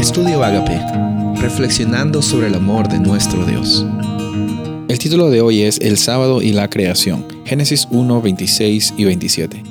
Estudio Agape, reflexionando sobre el amor de nuestro Dios. El título de hoy es El sábado y la creación, Génesis 1, 26 y 27.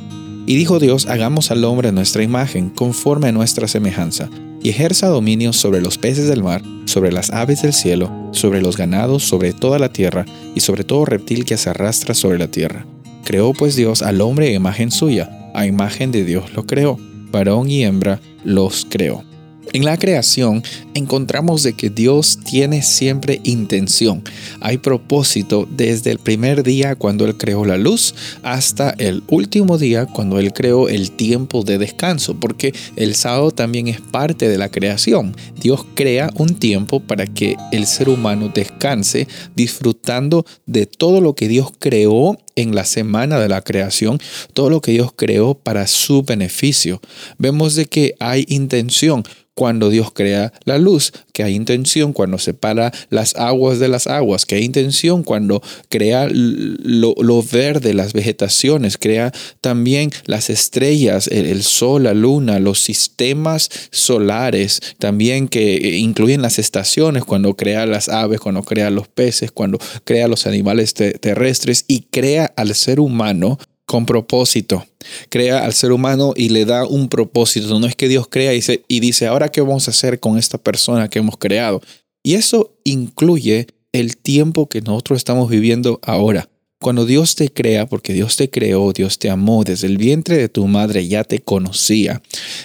Y dijo Dios, hagamos al hombre a nuestra imagen, conforme a nuestra semejanza, y ejerza dominio sobre los peces del mar, sobre las aves del cielo, sobre los ganados, sobre toda la tierra, y sobre todo reptil que se arrastra sobre la tierra. Creó pues Dios al hombre a imagen suya, a imagen de Dios lo creó, varón y hembra los creó. En la creación encontramos de que Dios tiene siempre intención. Hay propósito desde el primer día cuando Él creó la luz hasta el último día cuando Él creó el tiempo de descanso, porque el sábado también es parte de la creación. Dios crea un tiempo para que el ser humano descanse disfrutando de todo lo que Dios creó en la semana de la creación, todo lo que Dios creó para su beneficio. Vemos de que hay intención cuando Dios crea la luz, que hay intención cuando separa las aguas de las aguas, que hay intención cuando crea lo, verde, las vegetaciones, crea también las estrellas, el, sol, la luna, los sistemas solares, también que incluyen las estaciones, cuando crea las aves, cuando crea los peces, cuando crea los animales terrestres y crea al ser humano con propósito. Crea al ser humano y le da un propósito. No es que Dios crea y dice, y dice, ahora qué vamos a hacer con esta persona que hemos creado. Y eso incluye el tiempo que nosotros estamos viviendo ahora. Cuando Dios te crea, porque Dios te creó, Dios te amó, desde el vientre de tu madre ya te conocía.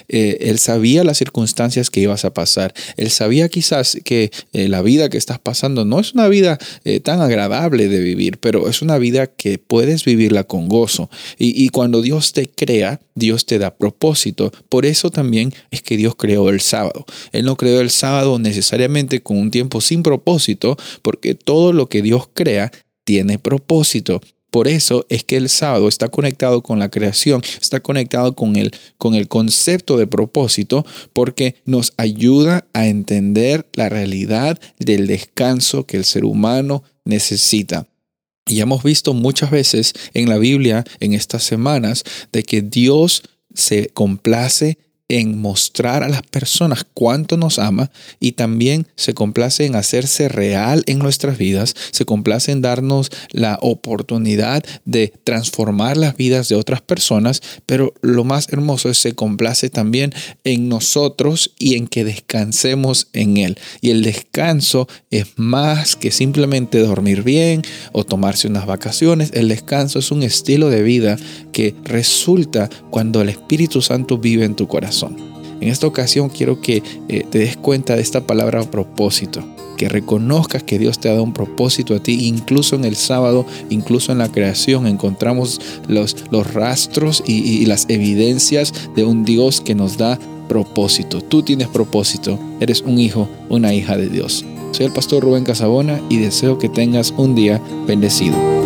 Eh, él sabía las circunstancias que ibas a pasar. Él sabía quizás que eh, la vida que estás pasando no es una vida eh, tan agradable de vivir, pero es una vida que puedes vivirla con gozo. Y, y cuando Dios te crea, Dios te da propósito. Por eso también es que Dios creó el sábado. Él no creó el sábado necesariamente con un tiempo sin propósito, porque todo lo que Dios crea tiene propósito. Por eso es que el sábado está conectado con la creación, está conectado con el, con el concepto de propósito, porque nos ayuda a entender la realidad del descanso que el ser humano necesita. Y hemos visto muchas veces en la Biblia en estas semanas de que Dios se complace en mostrar a las personas cuánto nos ama y también se complace en hacerse real en nuestras vidas, se complace en darnos la oportunidad de transformar las vidas de otras personas, pero lo más hermoso es se complace también en nosotros y en que descansemos en Él. Y el descanso es más que simplemente dormir bien o tomarse unas vacaciones, el descanso es un estilo de vida que resulta cuando el Espíritu Santo vive en tu En esta ocasión quiero que eh, te des cuenta de esta palabra propósito, que reconozcas que Dios te ha dado un propósito a ti, incluso en el sábado, incluso en la creación, encontramos los, rastros y las evidencias de un Dios que nos da propósito. Tú tienes propósito, eres un hijo, una hija de Dios. Soy el pastor Rubén Casabona y deseo que tengas un día bendecido.